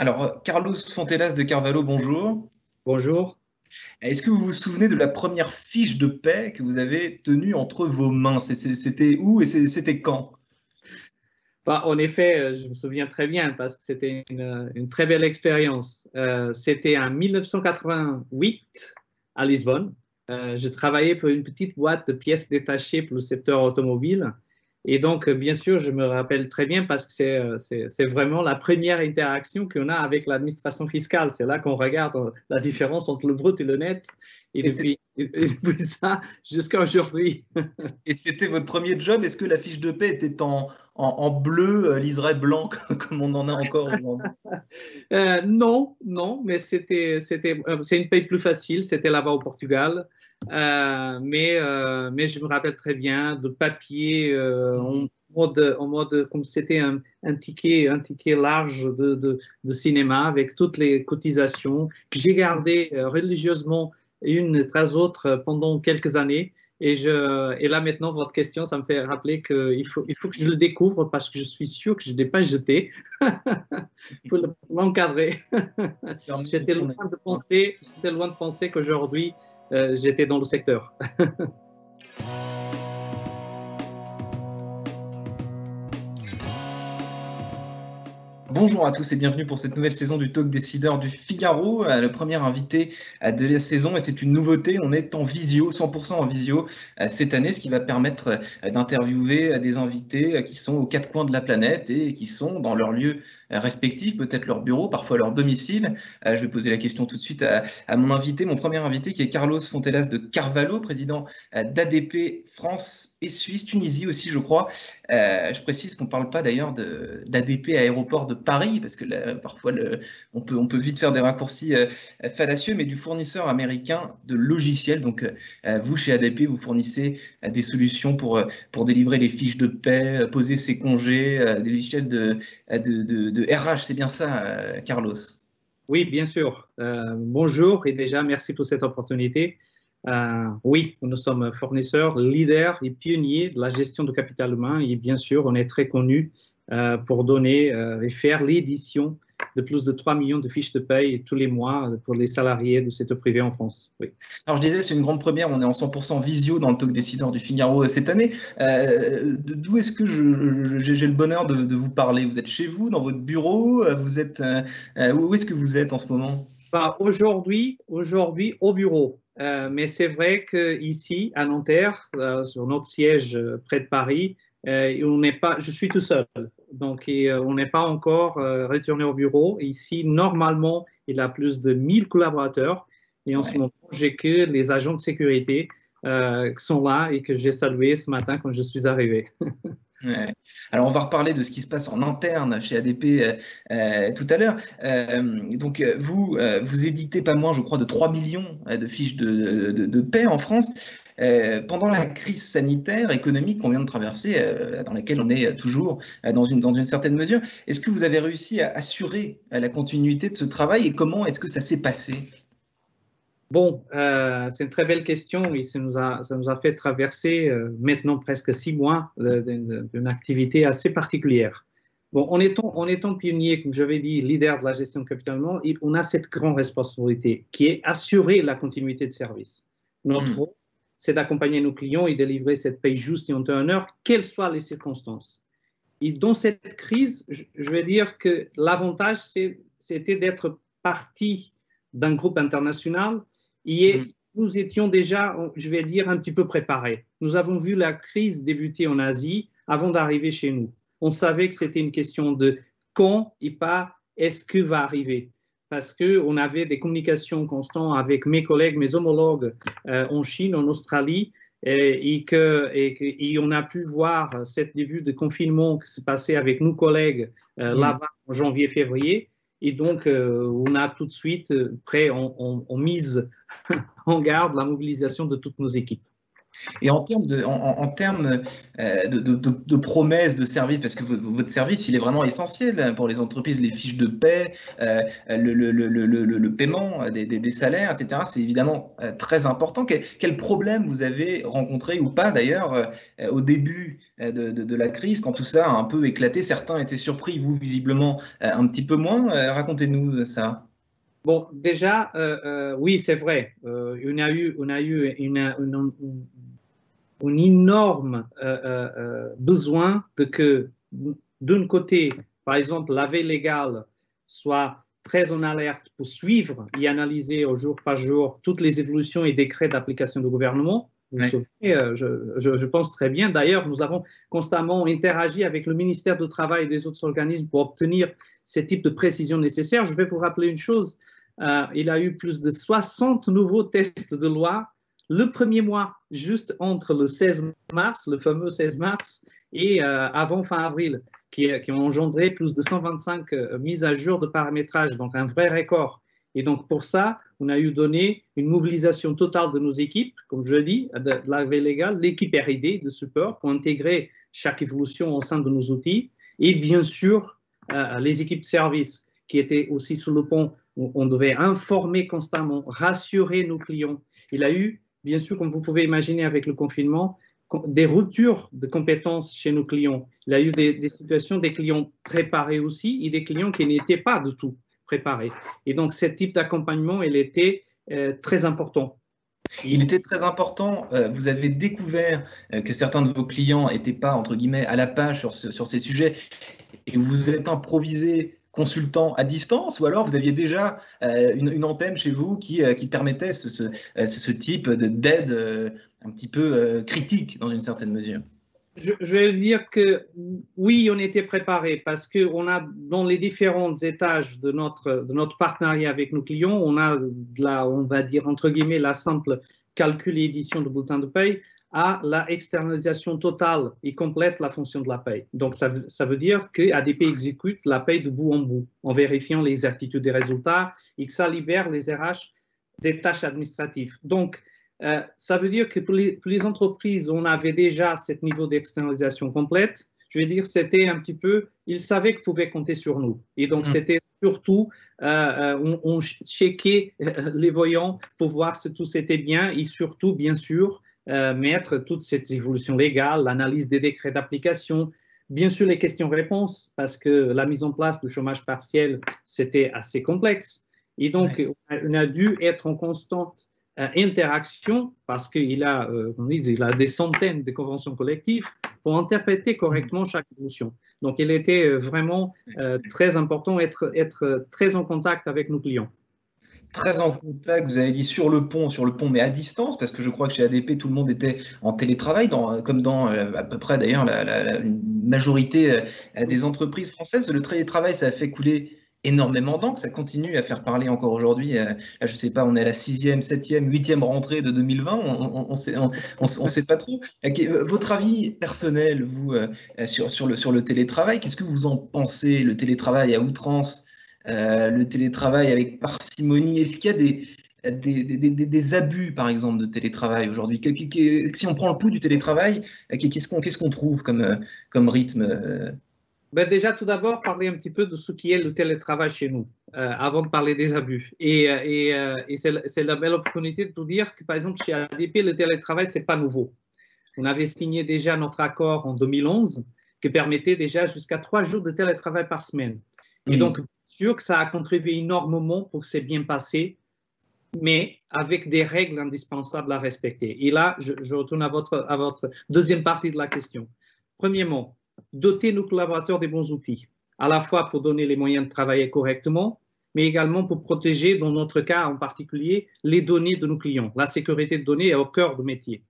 Alors, Carlos Fontelas de Carvalho, bonjour. Bonjour. Est-ce que vous vous souvenez de la première fiche de paix que vous avez tenue entre vos mains? C'était où et c'était quand? Bah, En effet, euh, je me souviens très bien parce que c'était une, très belle expérience. Euh, c'était en 1988 à Lisbonne. Euh, je travaillais pour une petite boîte de pièces détachées pour le secteur automobile. Et donc, bien sûr, je me rappelle très bien parce que c'est vraiment la première interaction qu'on a avec l'administration fiscale. C'est là qu'on regarde la différence entre le brut et le net. Et, depuis, ça, jusqu'à aujourd'hui. et c'était votre premier job? Est-ce que la fiche de paie était en, en, bleu, euh, liseré blanc, comme on en a encore euh, Non, non, mais c'était, euh, c'est une paie plus facile. C'était là-bas au Portugal. Mais, mais je me rappelle très bien de papier en mode, en mode comme c'était un, un, ticket, un ticket large de, de, de, cinéma avec toutes les cotisations que j'ai gardé religieusement une tras autre pendant quelques années. Et, je, et là maintenant, votre question, ça me fait rappeler qu'il faut, il faut que je le découvre parce que je suis sûr que je ne l'ai pas jeté pour l'encadrer. j'étais loin de penser, loin de penser qu'aujourd'hui, euh, j'étais dans le secteur. Bonjour à tous et bienvenue pour cette nouvelle saison du Talk Décideur du Figaro, euh, le premier invité euh, de la saison et c'est une nouveauté, on est en visio, 100% en visio euh, cette année, ce qui va permettre d'interviewer des invités qui sont aux quatre coins de la planète et qui sont dans leur lieu respectifs, peut-être leur bureau, parfois leur domicile. Je vais poser la question tout de suite à, mon invité, mon premier invité qui est Carlos Fontelas de Carvalho, président d'ADP France et Suisse, Tunisie aussi je crois. Je précise qu'on ne parle pas d'ailleurs d'ADP aéroport de Paris, parce que parfois on, peut, vite faire des raccourcis euh, fallacieux, mais du fournisseur américain de logiciels. Donc, euh, vous, chez ADP, vous fournissez euh, des solutions pour, délivrer les fiches de paie, poser ses congés, des logiciels de, RH. C'est bien ça, Carlos? Oui, bien sûr. bonjour et déjà, merci pour cette opportunité. oui, nous sommes fournisseurs, leaders et pionniers de la gestion de capital humain et bien sûr, on est très connus euh, pour donner euh, et faire l'édition de plus de 3 millions de fiches de paye tous les mois pour les salariés du secteur privé en France. Oui. Alors je disais, c'est une grande première, on est en 100% visio dans le talk décideur du Figaro euh, cette année. D'où est-ce que j'ai le bonheur de, vous parler? Vous êtes chez vous, dans votre bureau vous êtes, Où est-ce que vous êtes en ce moment? Bah, Aujourd'hui, aujourd'hui au bureau. mais c'est vrai qu'ici, à Nanterre, sur notre siège près de Paris, on n'est pas, je suis tout seul. Donc, euh, on n'est pas encore euh, retourné au bureau. Ici, normalement, il a plus de 1000 collaborateurs. Et en ce moment, j'ai que les agents de sécurité euh, qui sont là et que j'ai salué ce matin quand je suis arrivé. Alors, on va reparler de ce qui se passe en interne chez ADP tout à l'heure. donc, vous, vous éditez pas moins, je crois, de 3 millions de fiches de, de, de paix en France. Euh, pendant la crise sanitaire, économique qu'on vient de traverser, euh, dans laquelle on est toujours euh, dans, une, dans une certaine mesure, est-ce que vous avez réussi à assurer la continuité de ce travail et comment est-ce que ça s'est passé? Bon, c'est une très belle question et ça nous a, ça nous a fait traverser maintenant presque six mois d'une activité assez particulière. Bon, en étant, en étant pionnier, comme j'avais dit, leader de la gestion de capital on a cette grande responsabilité qui est assurer la continuité de service. Notre hmm c'est d'accompagner nos clients et délivrer cette paye juste et en temps heure, quelles soient les circonstances. Et dans cette crise, je vais dire que l'avantage, c'était d'être parti d'un groupe international et mm-hmm. nous étions déjà, je vais dire, un petit peu préparés. Nous avons vu la crise débuter en Asie avant d'arriver chez nous. On savait que c'était une question de quand et pas est-ce que va arriver parce qu'on avait des communications constantes avec mes collègues, mes homologues euh, en Chine, en Australie, et, que, et, on a pu voir ce début de confinement qui s'est passé avec nos collègues euh, mm. là-bas en janvier-février. Et donc, euh, on a tout de suite prêt, on, mise en garde la mobilisation de toutes nos équipes. Et en termes de, euh, promesses de services, parce que votre service, il est vraiment essentiel pour les entreprises, les fiches de paie, euh, le, paiement des, salaires, etc., c'est évidemment euh, très important. Quel, quel, problème vous avez rencontré ou pas d'ailleurs au début de, la crise, quand tout ça a un peu éclaté? Certains étaient surpris, vous visiblement un petit peu moins. Racontez-nous ça. Bon, déjà, oui, c'est vrai. on a eu, on a eu une, un énorme euh, euh, euh, besoin de que, d'un côté, par exemple, la veille légale soit très en alerte pour suivre et analyser au jour par jour toutes les évolutions et décrets d'application du gouvernement. Vous je, je, pense très bien. D'ailleurs, nous avons constamment interagi avec le ministère du Travail et des autres organismes pour obtenir ces types de précisions nécessaires. Je vais vous rappeler une chose. il y a eu plus de 60 nouveaux tests de loi le premier mois, juste entre le 16 mars, le fameux 16 mars, et euh, avant fin avril, qui, qui, ont engendré plus de 125 euh, mises à jour de paramétrage, donc un vrai record. Et donc pour ça, on a eu donné une mobilisation totale de nos équipes, comme je l'ai dit, de, la légale, l'équipe R&D de support pour intégrer chaque évolution au sein de nos outils, et bien sûr euh, les équipes de service qui étaient aussi sous le pont où on devait informer constamment, rassurer nos clients. Il a eu bien sûr, comme vous pouvez imaginer avec le confinement, des ruptures de compétences chez nos clients. Il y a eu des, situations des clients préparés aussi et des clients qui n'étaient pas du tout préparés. Et donc, ce type d'accompagnement, il était euh, très important. Il était très important. Euh, vous avez découvert euh, que certains de vos clients n'étaient pas, entre guillemets, à la page sur, sur ces sujets et vous êtes improvisé consultant à distance ou alors vous aviez déjà euh, une, antenne chez vous qui, euh, permettait ce, euh, type d'aide un petit peu critique dans une certaine mesure? Je, vais dire que oui, on était préparé parce qu'on a dans les différents étages de notre, de notre partenariat avec nos clients, on a la, on va dire entre guillemets la simple calcul et édition de bulletin de paye à la externalisation totale et complète la fonction de la paye. Donc, ça, ça veut dire que ADP exécute la paye de bout en bout en vérifiant l'exactitude des résultats et que ça libère les RH des tâches administratives. Donc, euh, ça veut dire que pour les, entreprises, on avait déjà ce niveau d'externalisation complète. Je veux dire, c'était un petit peu, ils savaient qu'ils pouvaient compter sur nous. Et donc, mmh. c'était surtout, euh, euh, on, on checkait les voyants pour voir si tout c'était bien et surtout, bien sûr, euh, mettre toute cette évolution légale, l'analyse des décrets d'application, bien sûr les questions-réponses, parce que la mise en place du chômage partiel, c'était assez complexe. Et donc, on, a, dû être en constante euh, interaction, parce qu'il a, euh, il a des centaines de conventions collectives, pour interpréter correctement chaque évolution. Donc, il était vraiment très important d'être être très en contact avec nos clients très en contact, vous avez dit sur le pont, sur le pont, mais à distance, parce que je crois que chez ADP, tout le monde était en télétravail, comme dans euh, à peu près d'ailleurs la, majorité euh, des entreprises françaises. Le télétravail, ça a fait couler énormément d'encre, ça continue à faire parler encore aujourd'hui. Euh, je sais pas, on est à la sixième, septième, huitième rentrée de 2020, on ne sait, pas trop. Votre avis personnel, vous, sur, le, sur le télétravail, qu'est-ce que vous en pensez, le télétravail à outrance le télétravail avec parcimonie Est-ce qu'il y a des, des, abus, par exemple, de télétravail aujourd'hui? Si on prend le pouls du télétravail, euh, qu'est-ce qu'on trouve comme, euh, comme rythme ben déjà, tout d'abord, parler un petit peu de ce qui est le télétravail chez nous, avant de parler des abus. Et, et, c'est la belle opportunité de vous dire que, par exemple, chez ADP, le télétravail, ce n'est pas nouveau. On avait signé déjà notre accord en 2011 qui permettait déjà jusqu'à trois jours de télétravail par semaine. Et donc, sûr que ça a contribué énormément pour que c'est bien passé, mais avec des règles indispensables à respecter. Et là, je, retourne à votre, à votre deuxième partie de la question. Premièrement, doter nos collaborateurs des bons outils, à la fois pour donner les moyens de travailler correctement, mais également pour protéger, dans notre cas en particulier, les données de nos clients. La sécurité de données est au cœur du métier.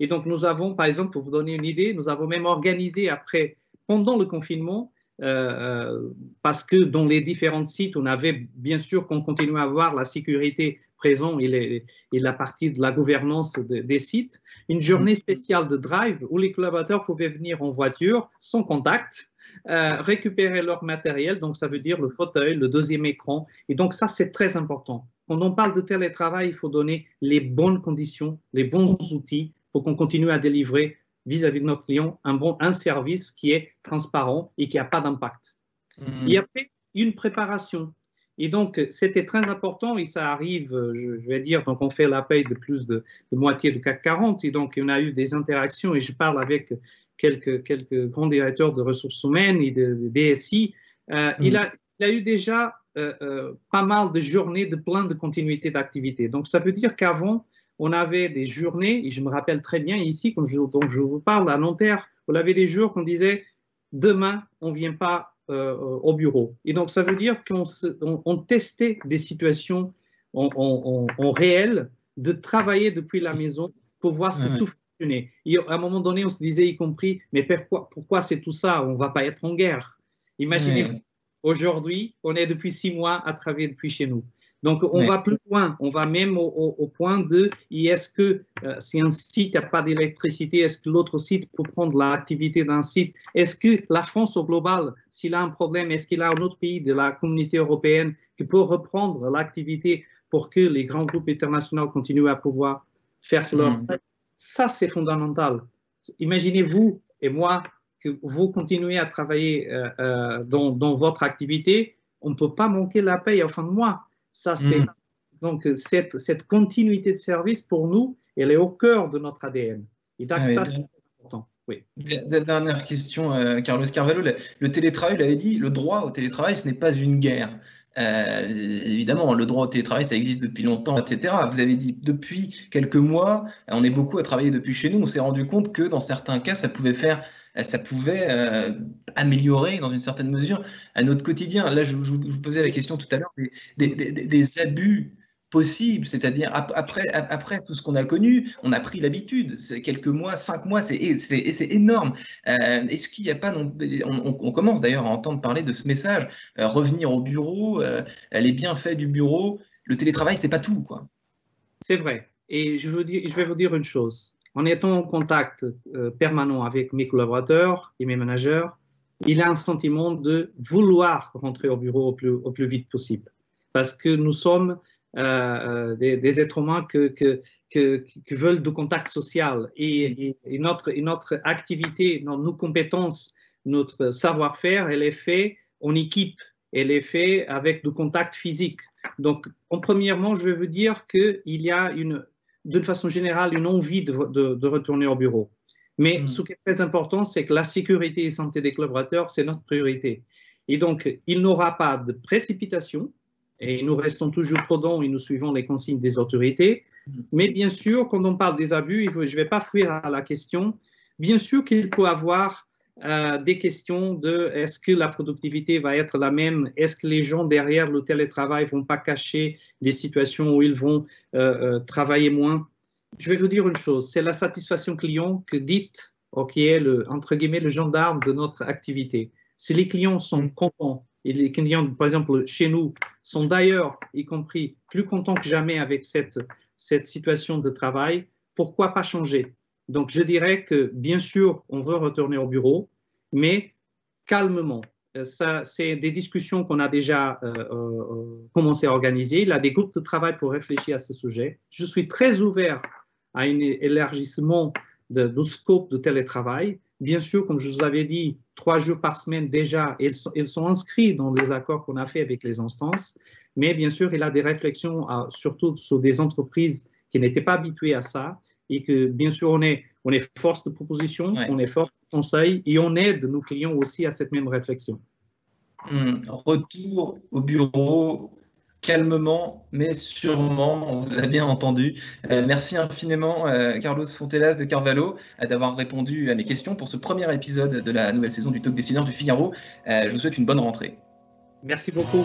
Et donc, nous avons, par exemple, pour vous donner une idée, nous avons même organisé après, pendant le confinement, parce que dans les différents sites, on avait bien sûr qu'on continuait à avoir la sécurité présente et, la partie de la gouvernance des sites, une journée spéciale de drive où les collaborateurs pouvaient venir en voiture sans contact, euh, récupérer leur matériel, donc ça veut dire le fauteuil, le deuxième écran, et donc ça c'est très important. Quand on parle de télétravail, il faut donner les bonnes conditions, les bons outils pour qu'on continue à délivrer vis-à-vis de notre client un bon un service qui est transparent et qui n'a pas d'impact. Mmh. Il y a une préparation. Et donc, c'était très important et ça arrive, je, vais dire, donc on fait la paye de plus de, moitié du CAC 40 et donc on a eu des interactions et je parle avec quelques, quelques grands directeurs de ressources humaines et de, DSI. Euh, mmh. il, a, il, a, eu déjà euh, euh, pas mal de journées de plein de continuité d'activité. Donc, ça veut dire qu'avant, on avait des journées, et je me rappelle très bien ici, quand je, dont je vous parle, à Nanterre, on avait des jours qu'on disait demain, on ne vient pas euh, au bureau. Et donc, ça veut dire qu'on on, testait des situations en, réel, de travailler depuis la maison pour voir si tout fonctionnait. Et à un moment donné, on se disait, y compris, mais pourquoi, pourquoi c'est tout ça? On ne va pas être en guerre. Imaginez, Aujourd'hui, on est depuis six mois à travailler depuis chez nous. Donc, on va plus loin. On va même au, point de est-ce que euh, si un site n'a pas d'électricité, est-ce que l'autre site peut prendre l'activité d'un site? Est-ce que la France au global, s'il a un problème, est-ce qu'il a un autre pays de la communauté européenne qui peut reprendre l'activité pour que les grands groupes internationaux continuent à pouvoir faire leur. Mm. Ça, c'est fondamental. Imaginez-vous et moi que vous continuez à travailler euh, euh, dans, votre activité, on ne peut pas manquer la paye en fin de mois. Ça, c'est mm. donc cette, cette, continuité de service pour nous, elle est au cœur de notre ADN. Et donc, ah ça, c'est important. Oui. Dernière question, euh, Carlos Carvalho. Le, télétravail, vous l'avez dit, le droit au télétravail, ce n'est pas une guerre. évidemment, le droit au télétravail, ça existe depuis longtemps, etc. Vous avez dit depuis quelques mois, on est beaucoup à travailler depuis chez nous. On s'est rendu compte que dans certains cas, ça pouvait faire euh, ça pouvait euh, améliorer dans une certaine mesure à notre quotidien. Là, je, vous posais la question tout à l'heure des, abus possibles, c'est-à-dire après, tout ce qu'on a connu, on a pris l'habitude. Quelques mois, cinq mois, c'est énorme. Euh, est-ce qu'il n'y a pas, on, commence d'ailleurs à entendre parler de ce message, revenir au bureau, les bienfaits du bureau. Le télétravail, c'est pas tout, quoi. C'est vrai. Et je vais vous dire une chose en étant en contact euh, permanent avec mes collaborateurs et mes managers, il a un sentiment de vouloir rentrer au bureau au plus, vite possible. Parce que nous sommes euh, euh, des, êtres humains que, veulent du contact social et, notre, activité, nos compétences, notre savoir-faire, elle est faite en équipe, elle est faite avec du contact physique. Donc, en premièrement, je veux vous dire qu'il y a une d'une façon générale, une envie de, retourner au bureau. Mais hmm. ce qui est très important, c'est que la sécurité et santé des collaborateurs, c'est notre priorité. Et donc, il n'aura pas de précipitation, et nous restons toujours prudents et nous suivons les consignes des autorités. Hmm. Mais bien sûr, quand on parle des abus, je ne vais pas fuir à la question, bien sûr qu'il peut avoir euh, des questions de est-ce que la productivité va être la même? Est-ce que les gens derrière le télétravail vont pas cacher des situations où ils vont euh, euh, travailler moins? Je vais vous dire une chose, c'est la satisfaction client que dites, qui est le, entre guillemets le gendarme de notre activité. Si les clients sont contents, et les clients, par exemple, chez nous, sont d'ailleurs, y compris, plus contents que jamais avec cette, cette situation de travail, pourquoi pas changer? Donc, je dirais que, bien sûr, on veut retourner au bureau, mais calmement. Euh, ça, c'est des discussions qu'on a déjà euh, euh, commencé à organiser. Il a des groupes de travail pour réfléchir à ce sujet. Je suis très ouvert à un élargissement de, scope de télétravail. Bien sûr, comme je vous avais dit, trois jours par semaine déjà, ils sont, inscrits dans les accords qu'on a fait avec les instances. Mais bien sûr, il a des réflexions, surtout sur des entreprises qui n'étaient pas habituées à ça et que bien sûr on est, on est force de proposition, on est force de conseil et on aide nos clients aussi à cette même réflexion. Hmm. Retour au bureau calmement, mais sûrement, on vous a bien entendu. Euh, merci infiniment, euh, Carlos Fontelas de Carvalho, euh, d'avoir répondu à mes questions pour ce premier épisode de la nouvelle saison du Talk Décideur du Figaro. je vous souhaite une bonne rentrée. Merci beaucoup.